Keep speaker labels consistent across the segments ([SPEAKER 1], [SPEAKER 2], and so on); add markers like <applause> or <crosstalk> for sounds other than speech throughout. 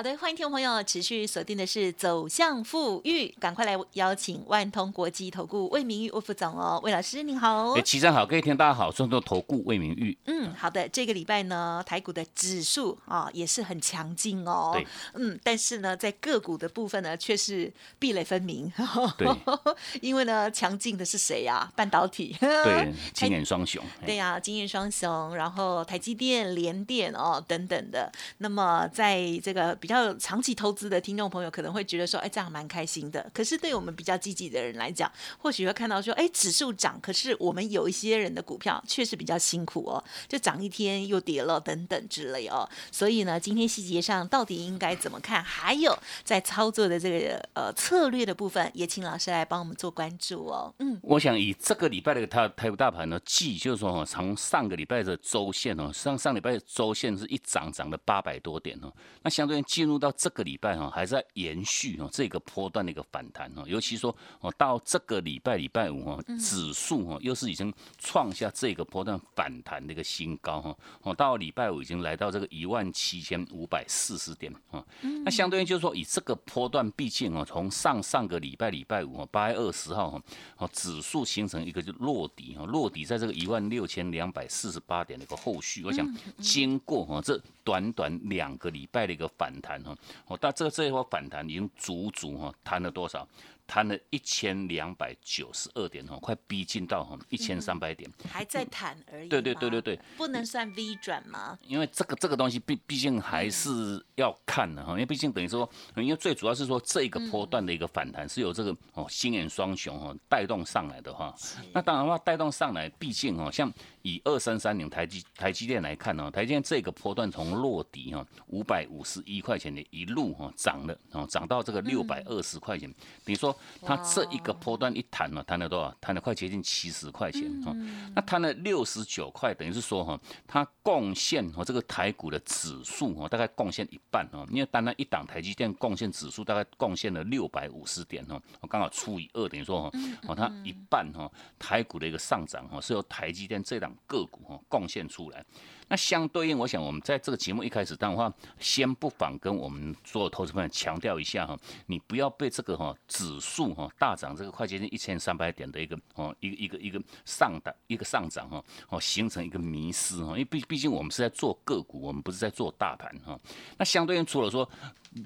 [SPEAKER 1] 好的，欢迎听众朋友持续锁定的是走向富裕，赶快来邀请万通国际投顾魏明玉魏副总哦，魏老师您好。
[SPEAKER 2] 哎，齐上好，各位听大家好，顺通投顾魏明玉。
[SPEAKER 1] 嗯，好的，这个礼拜呢，台股的指数啊也是很强劲哦。
[SPEAKER 2] 对。
[SPEAKER 1] 嗯，但是呢，在个股的部分呢，却是壁垒分明。
[SPEAKER 2] 对。<laughs>
[SPEAKER 1] 因为呢，强劲的是谁呀？半导体。
[SPEAKER 2] 对，<laughs> 金眼双雄。
[SPEAKER 1] 对呀，金眼双雄，然后台积电、联电哦等等的。那么在这个比比较长期投资的听众朋友可能会觉得说，哎，这样蛮开心的。可是对我们比较积极的人来讲，或许会看到说，哎，指数涨，可是我们有一些人的股票确实比较辛苦哦，就涨一天又跌了等等之类哦。所以呢，今天细节上到底应该怎么看？还有在操作的这个呃策略的部分，也请老师来帮我们做关注哦。
[SPEAKER 2] 嗯，我想以这个礼拜的台台股大盘呢，记就是说，从上个礼拜的周线哦，上上礼拜的周线是一涨涨了八百多点哦，那相对进入到这个礼拜哈，还在延续哦这个波段的一个反弹哦，尤其说哦到这个礼拜礼拜五哈，指数哈又是已经创下这个波段反弹的一个新高哈，哦到礼拜五已经来到这个一万七千五百四十点啊，那相对于就是说以这个波段，毕竟哦从上上个礼拜礼拜五八月二十号哈，哦指数形成一个就落底哈，落底在这个一万六千两百四十八点的一个后续，我想经过哈这短短两个礼拜的一个反弹。哈，哦，但这这一波反弹已经足足哈弹了多少？弹了一千两百九十二点哦，快逼近到哈一千三百点，
[SPEAKER 1] 还在弹而已。
[SPEAKER 2] 对对对对对，
[SPEAKER 1] 不能算 V 转吗？
[SPEAKER 2] 因为这个这个东西毕毕竟还是要看的哈，因为毕竟等于说，因为最主要是说这个波段的一个反弹是由这个哦星眼双雄哈带动上来的哈。那当然话带动上来，毕竟哦像以二三三零台积台积电来看呢，台积电这个波段从落底哈五百五十一块钱的一路哈涨了哦涨到这个六百二十块钱，等于说。它这一个波段一弹呢，弹了多少？弹了快接近七十块钱哈。那弹了六十九块，等于是说哈，它贡献哈这个台股的指数哈，大概贡献一半哦。因为单单一档台积电贡献指数大概贡献了六百五十点哦，我刚好除以二，等于说哈，哦它一半哈，台股的一个上涨哈，是由台积电这档个股哈贡献出来。那相对应，我想我们在这个节目一开始，的话先不妨跟我们所有投资朋友强调一下哈，你不要被这个哈指数哈大涨这个快接近一千三百点的一个哦一个一个一个上的一个上涨哈哦形成一个迷失哈，因为毕毕竟我们是在做个股，我们不是在做大盘哈。那相对应，除了说。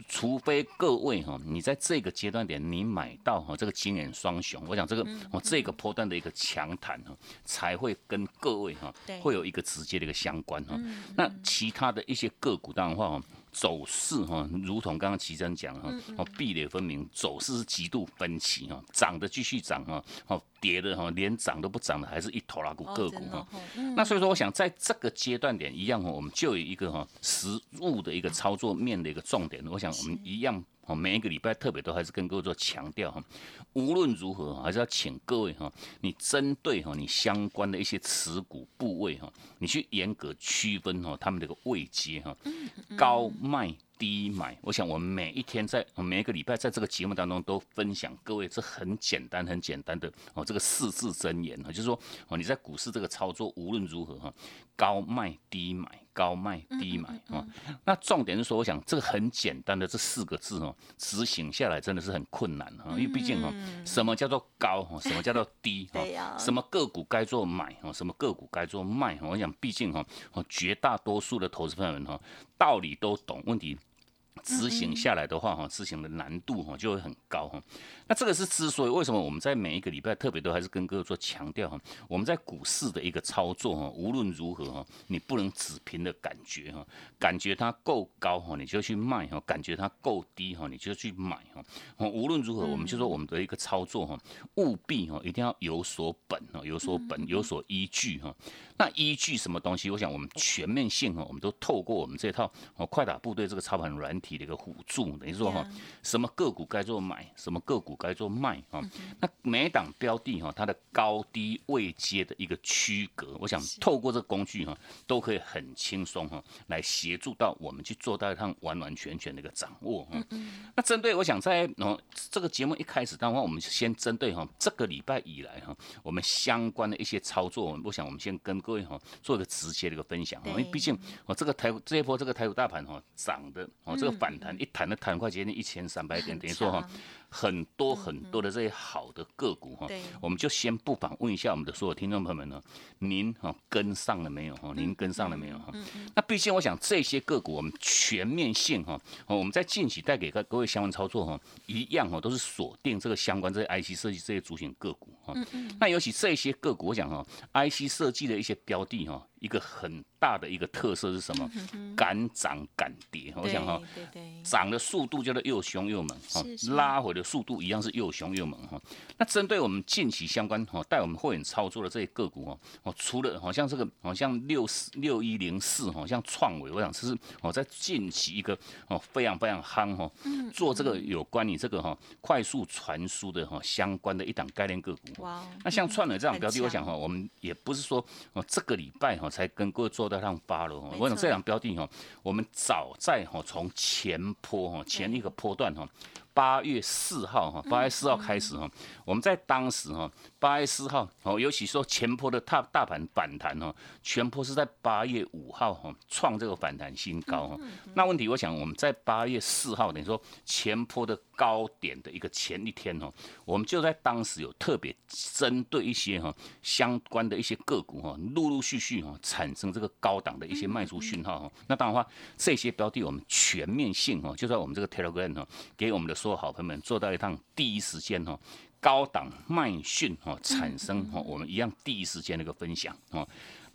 [SPEAKER 2] 除非各位哈，你在这个阶段点你买到哈这个金眼双雄，我想这个哦这个波段的一个强弹哈，才会跟各位哈会有一个直接的一个相关哈。那其他的一些个股当然话哈。走势哈，如同刚刚齐真讲哈，哦壁垒分明，走势是极度分歧哈，涨的继续涨哈，哦跌的哈连涨都不涨的，还是一头拉股个股哈。那所以说，我想在这个阶段点一样哈，我们就有一个哈实物的一个操作面的一个重点，我想我们一样。哦，每一个礼拜特别都还是跟各位做强调哈，无论如何还是要请各位哈，你针对哈你相关的一些持股部位哈，你去严格区分哈他们这个位阶哈，高卖。低买，我想我们每一天在每一个礼拜在这个节目当中都分享。各位这很简单很简单的哦这个四字真言啊，就是说哦你在股市这个操作无论如何哈，高卖低买，高卖低买啊，那重点是说我想这个很简单的这四个字哦，执行下来真的是很困难哈，因为毕竟哈什么叫做高哈，什么叫做低 <laughs> 哈，什么个股该做买哈，什么个股该做卖哈，我想毕竟哈哦绝大多数的投资朋友们哈道理都懂，问题。执行下来的话，哈，执行的难度哈就会很高哈。那这个是之所以为什么我们在每一个礼拜特别都还是跟各位做强调哈，我们在股市的一个操作哈，无论如何哈，你不能只凭的感觉哈，感觉它够高哈，你就去卖哈，感觉它够低哈，你就去买哈。无论如何，我们就说我们的一个操作哈，务必哈一定要有所本哈，有所本，有所依据哈。那依据什么东西？我想我们全面性哈，我们都透过我们这套哦快打部队这个操盘软体。的一个辅助，等于说哈，什么个股该做买，什么个股该做卖哈。那每档标的哈，它的高低位阶的一个区隔，我想透过这个工具哈，都可以很轻松哈，来协助到我们去做到一趟完完全全的一个掌握哈。那针对我想在哦这个节目一开始，当然我们先针对哈这个礼拜以来哈，我们相关的一些操作，我想我们先跟各位哈做一个直接的一个分享，因为毕竟哦这个台这一波这个台股大盘哈涨的哦这个反弹一弹的弹快接近一千三百点，等于说哈。很多很多的这些好的个股哈，我们就先不妨问一下我们的所有听众朋友们呢，您哈跟上了没有哈？您跟上了没有哈？那毕竟我想这些个股我们全面性哈，我们在近期带给各各位相关操作哈，一样哈都是锁定这个相关这些 IC 设计这些主选个股哈。那尤其这些个股，我想哈，IC 设计的一些标的哈。一个很大的一个特色是什么？敢涨敢跌。我想哈，涨的速度叫做又凶又猛，哈，拉回的速度一样是又凶又猛哈。那针对我们近期相关哈，带我们会员操作的这些个股哦，哦，除了好像这个好像六四六一零四好，像创维，我想这是哦在近期一个哦非常非常夯哈，做这个有关你这个哈快速传输的哈相关的一档概念个股。哇，那像创维这样标的，我想哈，我们也不是说哦这个礼拜哈。才跟各位做到上发了，我想这两标的哈，我们早在哈从前坡哈前一个坡段哈。八月四号哈，八月四号开始哈，我们在当时哈，八月四号哦，尤其说前坡的大大盘反弹哦，全坡是在八月五号哈创这个反弹新高哈。那问题我想我们在八月四号等于说前坡的高点的一个前一天哦，我们就在当时有特别针对一些哈相关的一些个股哈，陆陆续续哈产生这个高档的一些卖出讯号哈。那当然话这些标的我们全面性哈，就在我们这个 Telegram 哦给我们的。所有好朋友们做到一趟第一时间哈高档卖讯哦产生哦我们一样第一时间的一个分享哦。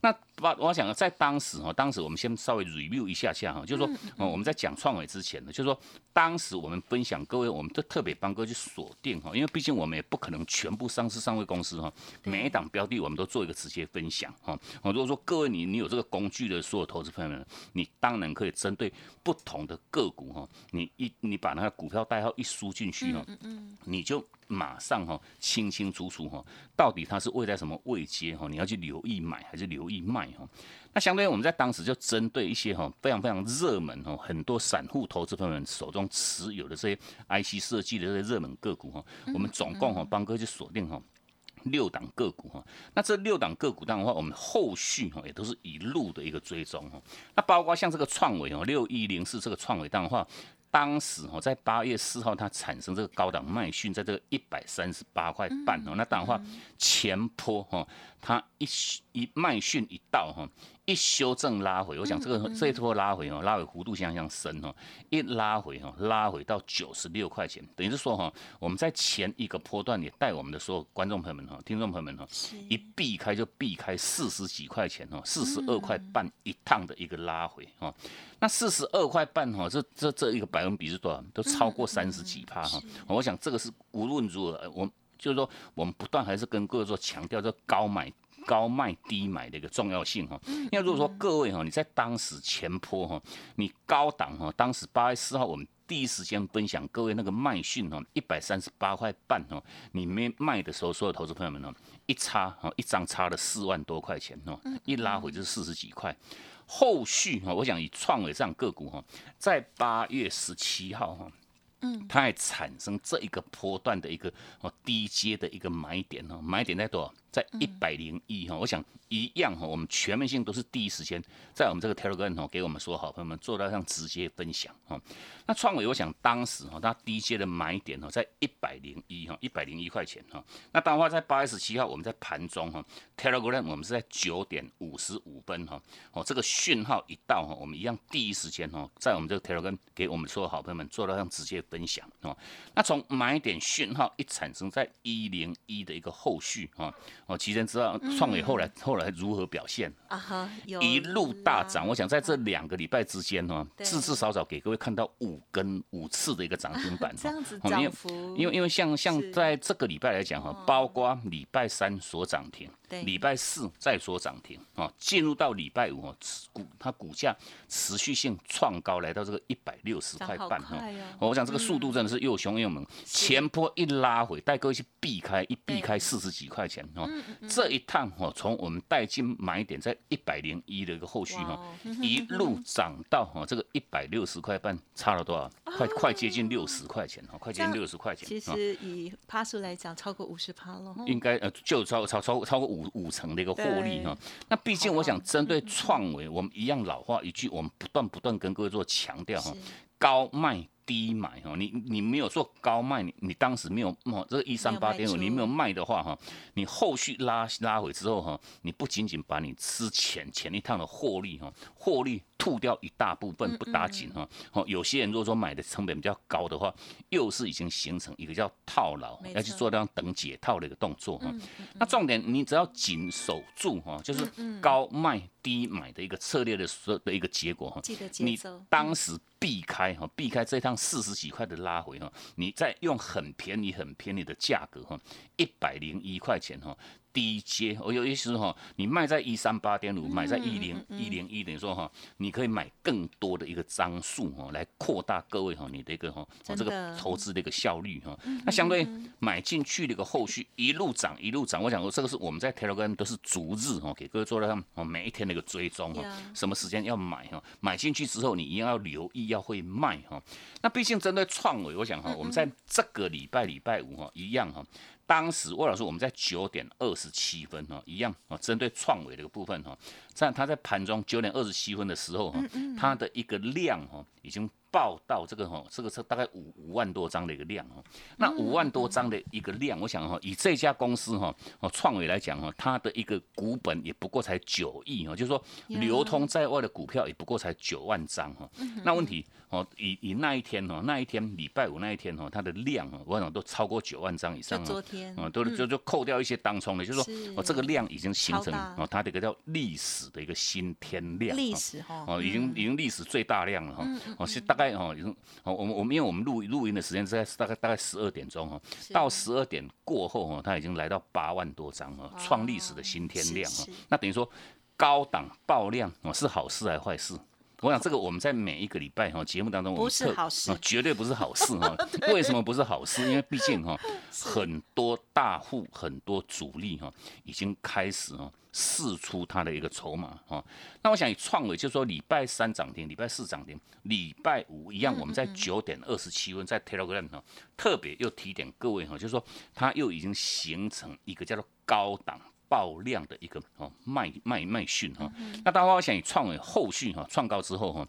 [SPEAKER 2] 那把我想在当时哈，当时我们先稍微 review 一下下哈，就是说，哦，我们在讲创伟之前呢，就是说，当时我们分享各位，我们都特别帮各位去锁定哈，因为毕竟我们也不可能全部上市上位公司哈，每一档标的我们都做一个直接分享哈。哦，如果说各位你你有这个工具的所有投资朋友们，你当然可以针对不同的个股哈，你一你把那个股票代号一输进去哈，你就。马上哈，清清楚楚哈，到底它是位在什么位阶哈？你要去留意买还是留意卖哈？那相对于我们在当时就针对一些哈非常非常热门哈，很多散户投资朋友们手中持有的这些 IC 设计的这些热门个股哈，我们总共哈帮哥去锁定哈六档个股哈。那这六档个股当然话，我们后续哈也都是一路的一个追踪哈。那包括像这个创维哦，六一零四这个创维当然话。当时哦，在八月四号，它产生这个高档卖讯，在这个一百三十八块半哦。那当然话，前坡哈，它一一卖讯一到哈，一修正拉回，我想这个这一波拉回哦，拉回幅度相当深哦，一拉回哈，拉回到九十六块钱，等于是说哈，我们在前一个波段也带我们的所有观众朋友们哈，听众朋友们哈，一避开就避开四十几块钱哦，四十二块半一趟的一个拉回哈。那四十二块半哈，这这这一个百分比是多少？都超过三十几帕哈。我想这个是无论如何，我就是说我们不断还是跟各位说强调这高买高卖低买的一个重要性哈。因为如果说各位哈，你在当时前坡哈，你高档哈，当时八月四号我们第一时间分享各位那个卖讯哈，一百三十八块半哈，你没卖的时候，所有投资朋友们呢，一差哈，一张差了四万多块钱哦，一拉回就是四十几块。后续哈，我想以创伟这样个股哈，在八月十七号哈，嗯，它还产生这一个波段的一个哦低阶的一个买点哦，买点在多少？在一百零一哈，我想一样哈，我们全面性都是第一时间在我们这个 Telegram 哈，给我们说好朋友们做到像直接分享哈。那创伟，我想当时哈，它低阶的买点哈，在一百零一哈，一百零一块钱哈。那当然话在八月十七号，我们在盘中哈，Telegram 我们是在九点五十五分哈，哦，这个讯号一到哈，我们一样第一时间哈，在我们这个 Telegram 给我们说好朋友们做到像直接分享哦。那从买点讯号一产生在一零一的一个后续啊，哦，其实知道创伟后来后来如何表现？
[SPEAKER 1] 啊哈，
[SPEAKER 2] 一路大涨。我想在这两个礼拜之间呢，至至少少给各位看到五根五次的一个涨停板，<laughs>
[SPEAKER 1] 这样子涨幅，
[SPEAKER 2] 因为因为像像在这个礼拜来讲哈，包括礼拜三所涨停。礼拜四再说涨停啊，进入到礼拜五哦，股它股价持续性创高，来到这个一百六十块半哈。我想这个速度真的是又凶又猛，前坡一拉回，带各位去避开，一避开四十几块钱哦。这一趟哈，从我们带进买点在一百零一的一个后续哈，<laughs> 一路涨到哈这个一百六十块半，差了多少？快快接近六十块钱哈，快接近六十块钱。
[SPEAKER 1] 其实以趴数来讲，超过五十趴了。
[SPEAKER 2] 应该呃，就超超超超过五。五五成的一个获利哈，那毕竟我想针对创维，我们一样老话一句，我们不断不断跟各位做强调哈，高卖。低买哈，你你没有做高卖，你你当时没有哦，这个一三八点五你没有卖的话哈，你后续拉拉回之后哈，你不仅仅把你之前前一趟的获利哈，获利吐掉一大部分不打紧哈，哦，有些人如果说买的成本比较高的话，又是已经形成一个叫套牢，要去做这样等解套的一个动作哈。那重点你只要紧守住哈，就是高卖低买的一个策略的时的一个结果哈，你当时避开哈，避开这趟。四十几块的拉回哈，你再用很便宜、很便宜的价格哈，一百零一块钱哈。低阶，我有意思哈，你卖在一三八点五，买在一零一零一，等于说哈，你可以买更多的一个张数哈，来扩大各位哈你的一个哈，这个投资的一个效率哈。那相对买进去的一个后续一路涨一路涨，我想说这个是我们在 Telegram 都是逐日哈，给各位做到哦每一天的一个追踪哈，什么时间要买哈，买进去之后你一定要留意要会卖哈。那毕竟针对创维，我想哈，我们在这个礼拜礼拜五哈一样哈。当时魏老师，我们在九点二十七分哈，一样啊，针对创维这个部分哈，在它在盘中九点二十七分的时候哈，它的一个量哈，已经。报到这个哈，这个是大概五五万多张的一个量哈。那五万多张的一个量，我想哈，以这家公司哈，哦创维来讲哈，它的一个股本也不过才九亿哦，就是说流通在外的股票也不过才九万张哈。那问题哦，以以那一天哦，那一天礼拜五那一天哦，它的量哦，我想都超过九万张以上。
[SPEAKER 1] 昨天
[SPEAKER 2] 啊，都就就扣掉一些当冲的，就是说哦，这个量已经形成哦，它的一个叫历史的一个新天量。
[SPEAKER 1] 历史哈
[SPEAKER 2] 哦，已经已经历史最大量了哈。哦，是大。概哦，已经哦，我们我们因为我们录录音的时间在大概大概十二点钟哈，到十二点过后哈，它已经来到八万多张哈，创历史的新天量哈。那等于说高档爆量哦，是好事还是坏事？我想这个我们在每一个礼拜哈节目当中，
[SPEAKER 1] 不是好事，
[SPEAKER 2] 绝对不是好事哈。<laughs> 为什么不是好事？因为毕竟哈，<laughs> 很多大户、很多主力哈，已经开始哈。试出它的一个筹码哈，那我想以创维就是说礼拜三涨停，礼拜四涨停，礼拜五一样，我们在九点二十七分在 Telegram 哈，特别又提点各位哈，就是说它又已经形成一个叫做高档爆量的一个哦卖卖卖讯哈，那大家我想以创伟后续哈创高之后哈。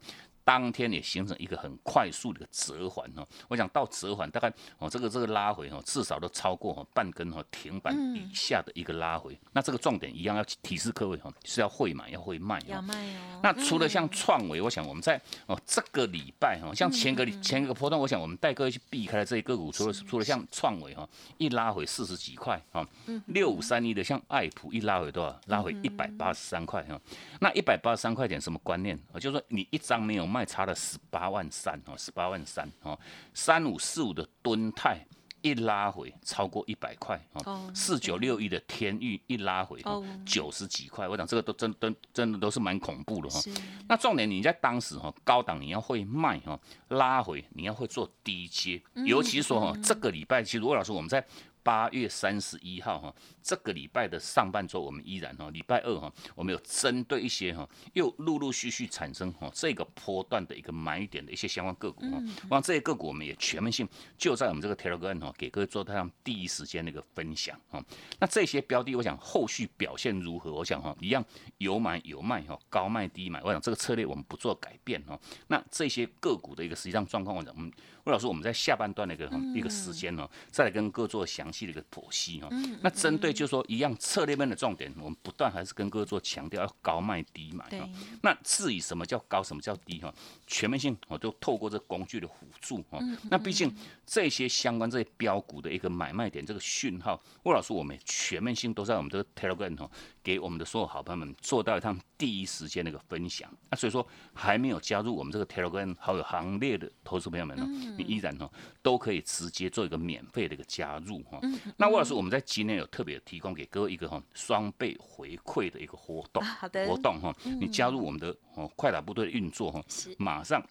[SPEAKER 2] 当天也形成一个很快速的一个折环哦，我想到折环大概哦这个这个拉回哦至少都超过哦半根哦停板以下的一个拉回，那这个重点一样要提示各位哈是要会买要会卖
[SPEAKER 1] 要卖哦。
[SPEAKER 2] 那除了像创维，我想我们在哦这个礼拜哈，像前个前个波段，我想我们带各位去避开了这些个股，除了除了像创维哈一拉回四十几块哈，六五三一的像爱普一拉回多少？拉回一百八十三块哈。那一百八十三块钱什么观念？啊就是说你一张没有卖，差了十八万三哦，十八万三哦，三五四五的吨泰一拉回超过一百块哦，四九六一的天域一拉回九十几块，我讲这个都真真真的都是蛮恐怖的哈。那重点你在当时哈，高档你要会卖哈，拉回你要会做低阶，尤其说哈，这个礼拜其实魏老师我们在。八月三十一号哈，这个礼拜的上半周我们依然哈，礼拜二哈，我们有针对一些哈，又陆陆续续产生哈这个波段的一个买点的一些相关个股哈，望这些个股我们也全面性就在我们这个 Telegram 哈，给各位做上第一时间的一个分享哈。那这些标的，我想后续表现如何？我想哈，一样有买有卖哈，高卖低买，我想这个策略我们不做改变哈。那这些个股的一个实际上状况，我想我们魏老师我们在下半段的一个一个时间呢，再来跟各位做详。详细的一个剖析哈。那针对就是说一样策略面的重点，我们不断还是跟各位做强调，要高卖低买哈。那至于什么叫高，什么叫低哈？全面性我都透过这工具的辅助哈。那毕竟这些相关这些标股的一个买卖点，这个讯号，魏老师我们全面性都在我们这个 Telegram 哈，给我们的所有好朋友们做到一趟第一时间的一个分享。那所以说还没有加入我们这个 Telegram 好友行列的投资朋友们呢，你依然哈都可以直接做一个免费的一个加入哈。那魏老师我们在今天有特别提供给各位一个哈双倍回馈的一个活动，
[SPEAKER 1] 好的
[SPEAKER 2] 活动哈，你加入我们的哦快打部队的运作哈，马上。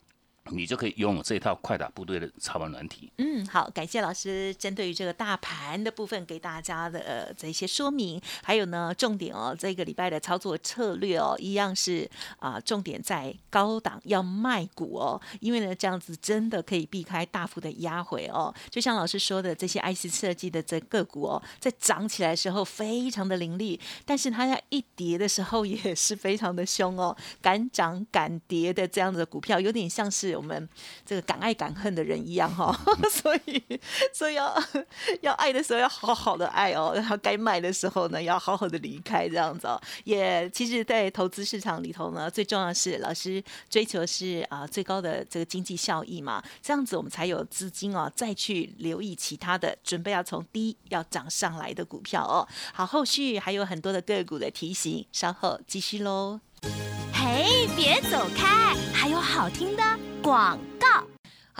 [SPEAKER 2] 你就可以拥有这一套快打部队的操盘软体。
[SPEAKER 1] 嗯，好，感谢老师针对于这个大盘的部分给大家的呃这些说明，还有呢重点哦，这个礼拜的操作策略哦，一样是啊重点在高档要卖股哦，因为呢这样子真的可以避开大幅的压回哦。就像老师说的，这些 IC 设计的这个股哦，在涨起来的时候非常的凌厉，但是它要一跌的时候也是非常的凶哦，敢涨敢跌的这样子的股票，有点像是。我们这个敢爱敢恨的人一样哈，<laughs> 所以所以要 <laughs> 要爱的时候要好好的爱哦，然后该卖的时候呢要好好的离开这样子哦。也其实，在投资市场里头呢，最重要是老师追求是啊最高的这个经济效益嘛，这样子我们才有资金哦再去留意其他的准备要从低要涨上来的股票哦。好，后续还有很多的个股的提醒，稍后继续喽。
[SPEAKER 3] 嘿，别走开，还有好听的广。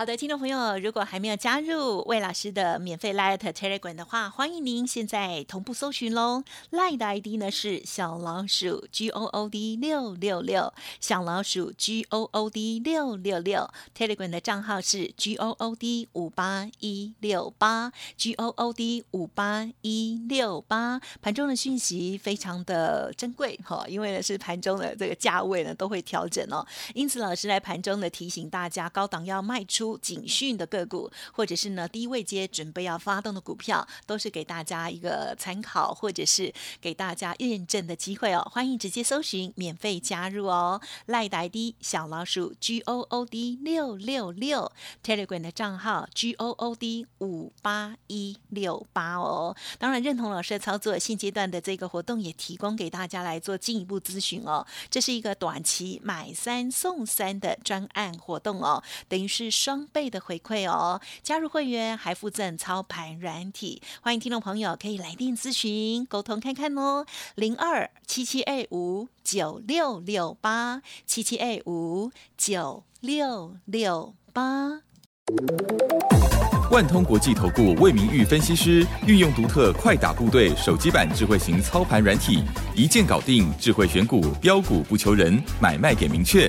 [SPEAKER 1] 好的，听众朋友，如果还没有加入魏老师的免费 Light Telegram 的话，欢迎您现在同步搜寻喽。Light 的 ID 呢是小老鼠 G O O D 六六六，小老鼠 G O O D 六六六。Telegram 的账号是 G O O D 五八一六八，G O O D 五八一六八。盘中的讯息非常的珍贵哈，因为呢是盘中的这个价位呢都会调整哦，因此老师在盘中的提醒大家，高档要卖出。警讯的个股，或者是呢低位接准备要发动的股票，都是给大家一个参考，或者是给大家验证的机会哦。欢迎直接搜寻，免费加入哦。赖呆 D 小老鼠 G O O D 六六六 Telegram 的账号 G O O D 五八一六八哦。当然认同老师的操作，现阶段的这个活动也提供给大家来做进一步咨询哦。这是一个短期买三送三的专案活动哦，等于是双。倍的回馈哦！加入会员还附赠操盘软体，欢迎听众朋友可以来电咨询沟通看看哦。零二七七二五九六六八七七二五九六六八。
[SPEAKER 4] 万通国际投顾魏明玉分析师运用独特快打部队手机版智慧型操盘软体，一键搞定智慧选股标股不求人，买卖点明确。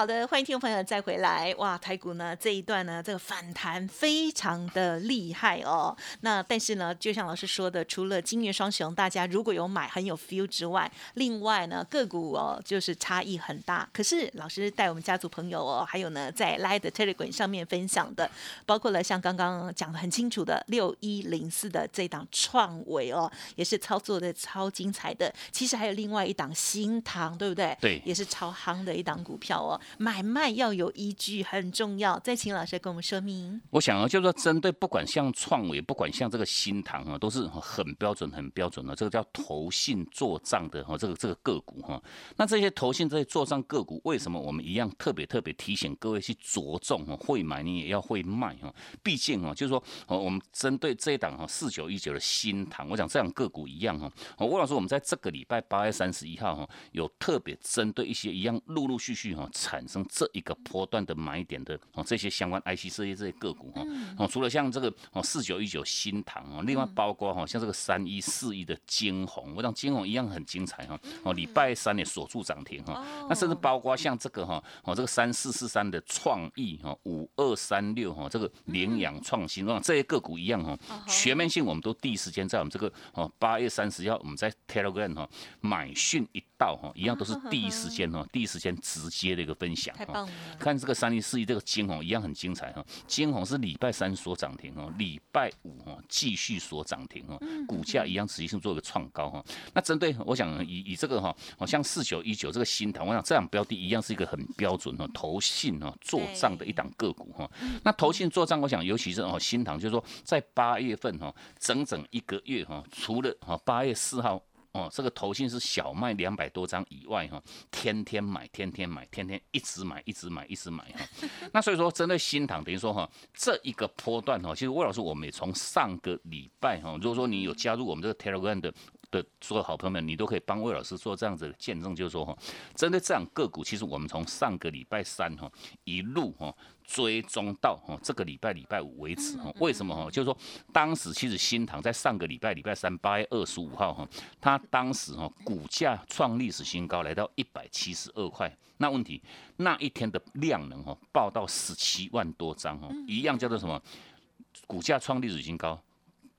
[SPEAKER 1] 好的，欢迎听众朋友再回来。哇，台股呢这一段呢，这个反弹非常的厉害哦。那但是呢，就像老师说的，除了金月双雄，大家如果有买很有 feel 之外，另外呢个股哦就是差异很大。可是老师带我们家族朋友哦，还有呢在 l i e Telegram 上面分享的，包括了像刚刚讲的很清楚的六一零四的这档创维哦，也是操作的超精彩的。其实还有另外一档新塘，对不对？
[SPEAKER 2] 对，
[SPEAKER 1] 也是超夯的一档股票哦。买卖要有依据，很重要。再请老师跟我们说明。
[SPEAKER 2] 我想啊，就是说，针对不管像创维，不管像这个新塘啊，都是很标准、很标准的。这个叫投信做账的哈，这个这个个股哈。那这些投信这些做账个股，为什么我们一样特别特别提醒各位去着重哈？会买你也要会卖哈。毕竟啊，就是说，我们针对这一档哈四九一九的新塘，我想这样个股一样哈。吴老师，我们在这个礼拜八月三十一号哈，有特别针对一些一样陆陆续续哈产。产生这一个波段的买点的哦，这些相关 IC 设计这些个股哈哦，除了像这个哦四九一九新塘哦，另外包括哈像这个三一四一的金红，我讲金红一样很精彩哈哦，礼拜三也锁住涨停哈，那甚至包括像这个哈哦这个三四四三的创意哈五二三六哈这个羚羊创新，这些个股一样哈，全面性我们都第一时间在我们这个哦八月三十号我们在 Telegram 哈买讯一到哈，一样都是第一时间哈第一时间直接的一个分。分享哈。
[SPEAKER 1] 太棒了，
[SPEAKER 2] 看这个三一四一这个金红一样很精彩哈，金红是礼拜三所涨停哦，礼拜五哦继续所涨停哦，股价一样持续性做一个创高哈。那针对我想以以这个哈，好像四九一九这个新塘，我想这样标的一样是一个很标准哦，投信哦做账的一档个股哈。那投信做账，我想尤其是哦新塘，就是说在八月份哈，整整一个月哈，除了哈八月四号。哦，这个投信是小卖两百多张以外哈，天天买，天天买，天天一直买，一直买，一直买哈。<laughs> 那所以说，针对新塘，等于说哈，这一个波段哈，其实魏老师我们也从上个礼拜哈，如果说你有加入我们这个 Telegram 的的所有好朋友们，你都可以帮魏老师做这样子的见证，就是说哈，针对这样个股，其实我们从上个礼拜三哈一路哈。追踪到哈这个礼拜礼拜五为止哈，为什么哈？就是说当时其实新塘在上个礼拜礼拜三八月二十五号哈，它当时哈股价创历史新高，来到一百七十二块。那问题那一天的量能哈报到十七万多张哈，一样叫做什么？股价创历史新高，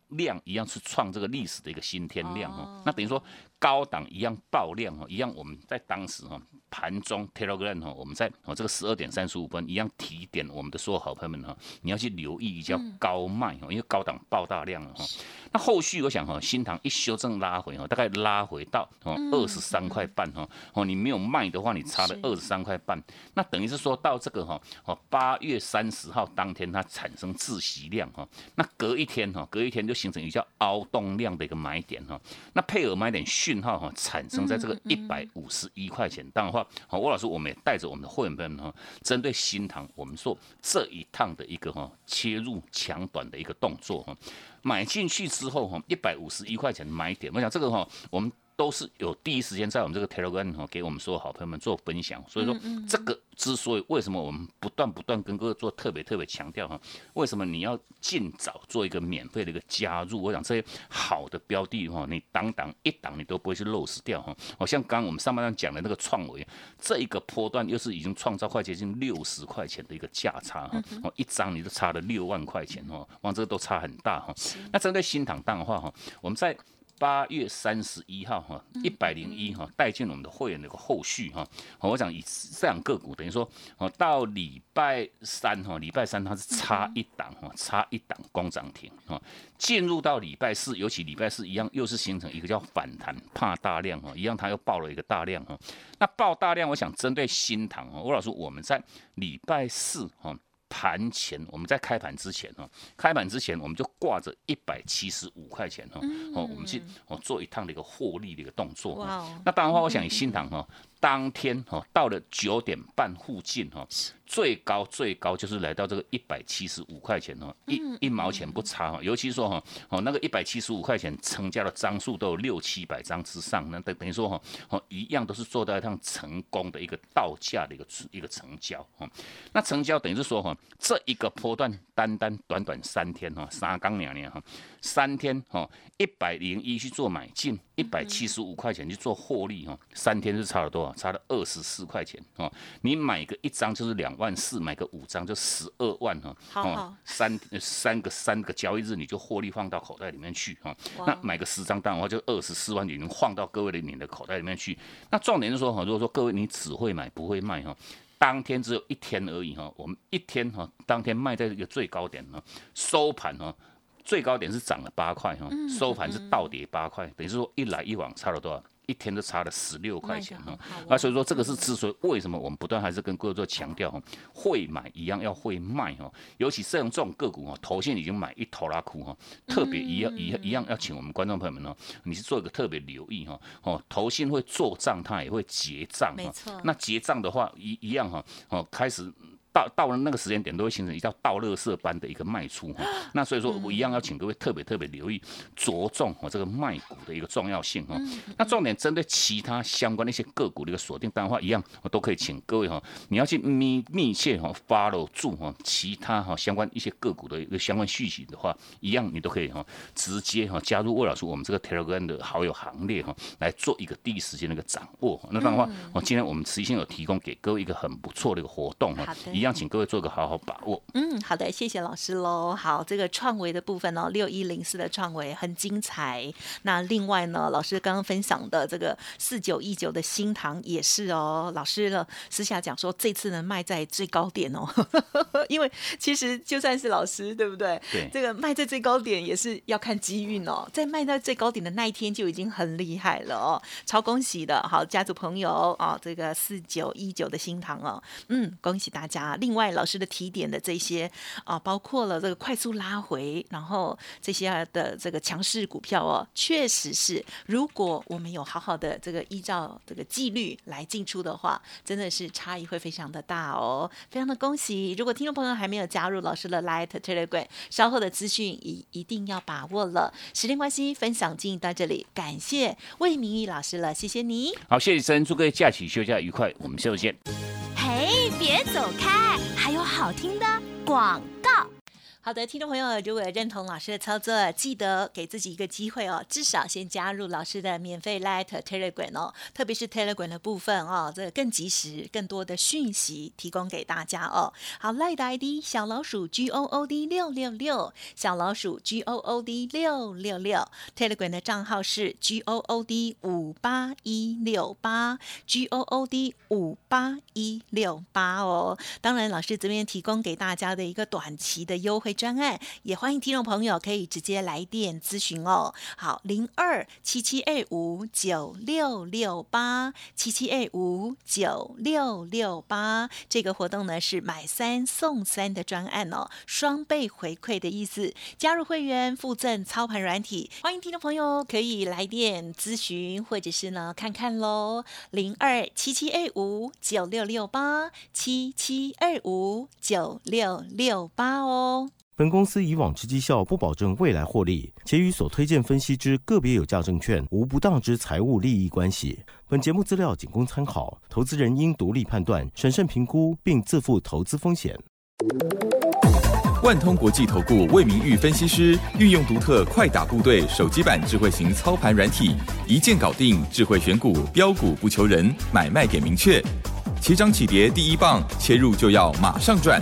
[SPEAKER 2] 量一样是创这个历史的一个新天量哈。那等于说。高档一样爆量哈，一样我们在当时哈盘中 Telegram 哈，我们在哦这个十二点三十五分一样提点我们的所有好朋友们哈，你要去留意一下高卖哈，因为高档爆大量了哈。那后续我想哈，新塘一修正拉回哈，大概拉回到哦二十三块半哈，哦你没有卖的话，你差了二十三块半，那等于是说到这个哈哦八月三十号当天它产生自息量哈，那隔一天哈隔一天就形成一个叫凹动量的一个买点哈，那配合买点续。讯号哈产生在这个一百五十一块钱，当然话，好，吴老师，我们也带着我们的会员朋友们哈，针对新塘，我们做这一趟的一个哈切入强短的一个动作哈，买进去之后哈，一百五十一块钱买点，我想这个哈，我们。都是有第一时间在我们这个 Telegram 哈，给我们所有好朋友们做分享。所以说，这个之所以为什么我们不断不断跟各位做特别特别强调哈，为什么你要尽早做一个免费的一个加入？我想这些好的标的哈，你当当一档你都不会去漏失掉哈。好像刚刚我们上半段讲的那个创维，这一个波段又是已经创造快接近六十块钱的一个价差哈，哦，一张你就差了六万块钱哦，往这个都差很大哈。那针对新塘档的话哈，我们在。八月三十一号哈，一百零一哈，带进我们的会员的一个后续哈。我想以这两个股，等于说哦，到礼拜三哈，礼拜三它是差一档哈，差一档光涨停哈。进入到礼拜四，尤其礼拜四一样，又是形成一个叫反弹怕大量哈，一样它又爆了一个大量哈。那爆大量，我想针对新塘哈，吴老师我们在礼拜四哈。盘前，我们在开盘之前哈，开盘之前我们就挂着一百七十五块钱哈，哦，我们去哦做一趟的一个获利的一个动作。哇那当然话，我想以新塘哈。当天哈到了九点半附近哈，最高最高就是来到这个一百七十五块钱哦，一一毛钱不差哈。尤其说哈，哦那个一百七十五块钱成交的张数都有六七百张之上，那等等于说哈，哦一样都是做到一趟成功的一个到价的一个一个成交哈。那成交等于是说哈，这一个波段单单短短三天哈，三刚两年哈。三天哈，一百零一去做买进，一百七十五块钱去做获利哈，三天是差了多少？差了二十四块钱哦。你买个一张就是两万四，买个五张就十二万哈。
[SPEAKER 1] 好，
[SPEAKER 2] 三三个三个交易日你就获利放到口袋里面去哈。那买个十张单的话，就二十四万，你能放到各位的你的口袋里面去。那重点是说哈，如果说各位你只会买不会卖哈，当天只有一天而已哈，我们一天哈，当天卖在一个最高点哈，收盘哈。最高点是涨了八块哈，收盘是倒跌八块，等于是说一来一往差了多少？一天都差了十六块钱哈。那所以说这个是之所以为什么我们不断还是跟各位做强调哈，会买一样要会卖哈，尤其是像这种个股哈，头线已经买一头拉库哈，特别一样一一样要请我们观众朋友们呢，你是做一个特别留意哈，哦，头线会做账，它也会结账
[SPEAKER 1] 哈，
[SPEAKER 2] 那结账的话一一样哈，哦，开始。到到了那个时间点，都会形成一道倒乐色般的一个卖出哈。<gasps> 那所以说我一样要请各位特别特别留意，着重哦这个卖股的一个重要性哈。那重点针对其他相关的一些个股的一个锁定，当然话一样，我都可以请各位哈，你要去密密切哈 follow 住哈其他哈相关一些个股的一个相关讯息的话，一样你都可以哈直接哈加入魏老师我们这个 Telegram 的好友行列哈，来做一个第一时间的一个掌握。那当然话，我今天我们实际性有提供给各位一个很不错的一个活动哈。样，请各位做个好好把握。
[SPEAKER 1] 嗯，好的，谢谢老师喽。好，这个创维的部分哦，六一零四的创维很精彩。那另外呢，老师刚刚分享的这个四九一九的新塘也是哦。老师呢私下讲说，这次呢卖在最高点哦，<laughs> 因为其实就算是老师，对不对？
[SPEAKER 2] 对，
[SPEAKER 1] 这个卖在最高点也是要看机运哦。在卖在最高点的那一天就已经很厉害了哦，超恭喜的。好，家族朋友啊，这个四九一九的新塘哦，嗯，恭喜大家。另外，老师的提点的这些啊，包括了这个快速拉回，然后这些的这个强势股票哦，确实是，如果我们有好好的这个依照这个纪律来进出的话，真的是差异会非常的大哦，非常的恭喜。如果听众朋友还没有加入老师的 Light Telegram，稍后的资讯一一定要把握了。时间关系，分享进行到这里，感谢魏明义老师了，谢谢你。
[SPEAKER 2] 好，谢谢神，祝各位假期休假愉快，我们下周见。
[SPEAKER 3] 嘿，别走开，还有好听的广告。
[SPEAKER 1] 好的，听众朋友，如果认同老师的操作，记得给自己一个机会哦，至少先加入老师的免费 Light Telegram 哦，特别是 Telegram 的部分哦，这个更及时、更多的讯息提供给大家哦。好，Light ID 小老鼠 G O O D 六六六，小老鼠 G O O D 六六六，Telegram 的账号是 G O O D 五八一六八，G O O D 五八一六八哦。当然，老师这边提供给大家的一个短期的优惠惠。专案也欢迎听众朋友可以直接来电咨询哦。好，零二七七二五九六六八七七二五九六六八，这个活动呢是买三送三的专案哦，双倍回馈的意思。加入会员附赠操盘软体，欢迎听众朋友可以来电咨询或者是呢看看喽。零二七七二五九六六八七七二五九六六八哦。
[SPEAKER 5] 本公司以往之绩效不保证未来获利，且与所推荐分析之个别有价证券无不当之财务利益关系。本节目资料仅供参考，投资人应独立判断、审慎评估，并自负投资风险。
[SPEAKER 4] 万通国际投顾魏明玉分析师运用独特快打部队手机版智慧型操盘软体，一键搞定智慧选股，标股不求人，买卖点明确，起涨起跌第一棒，切入就要马上赚。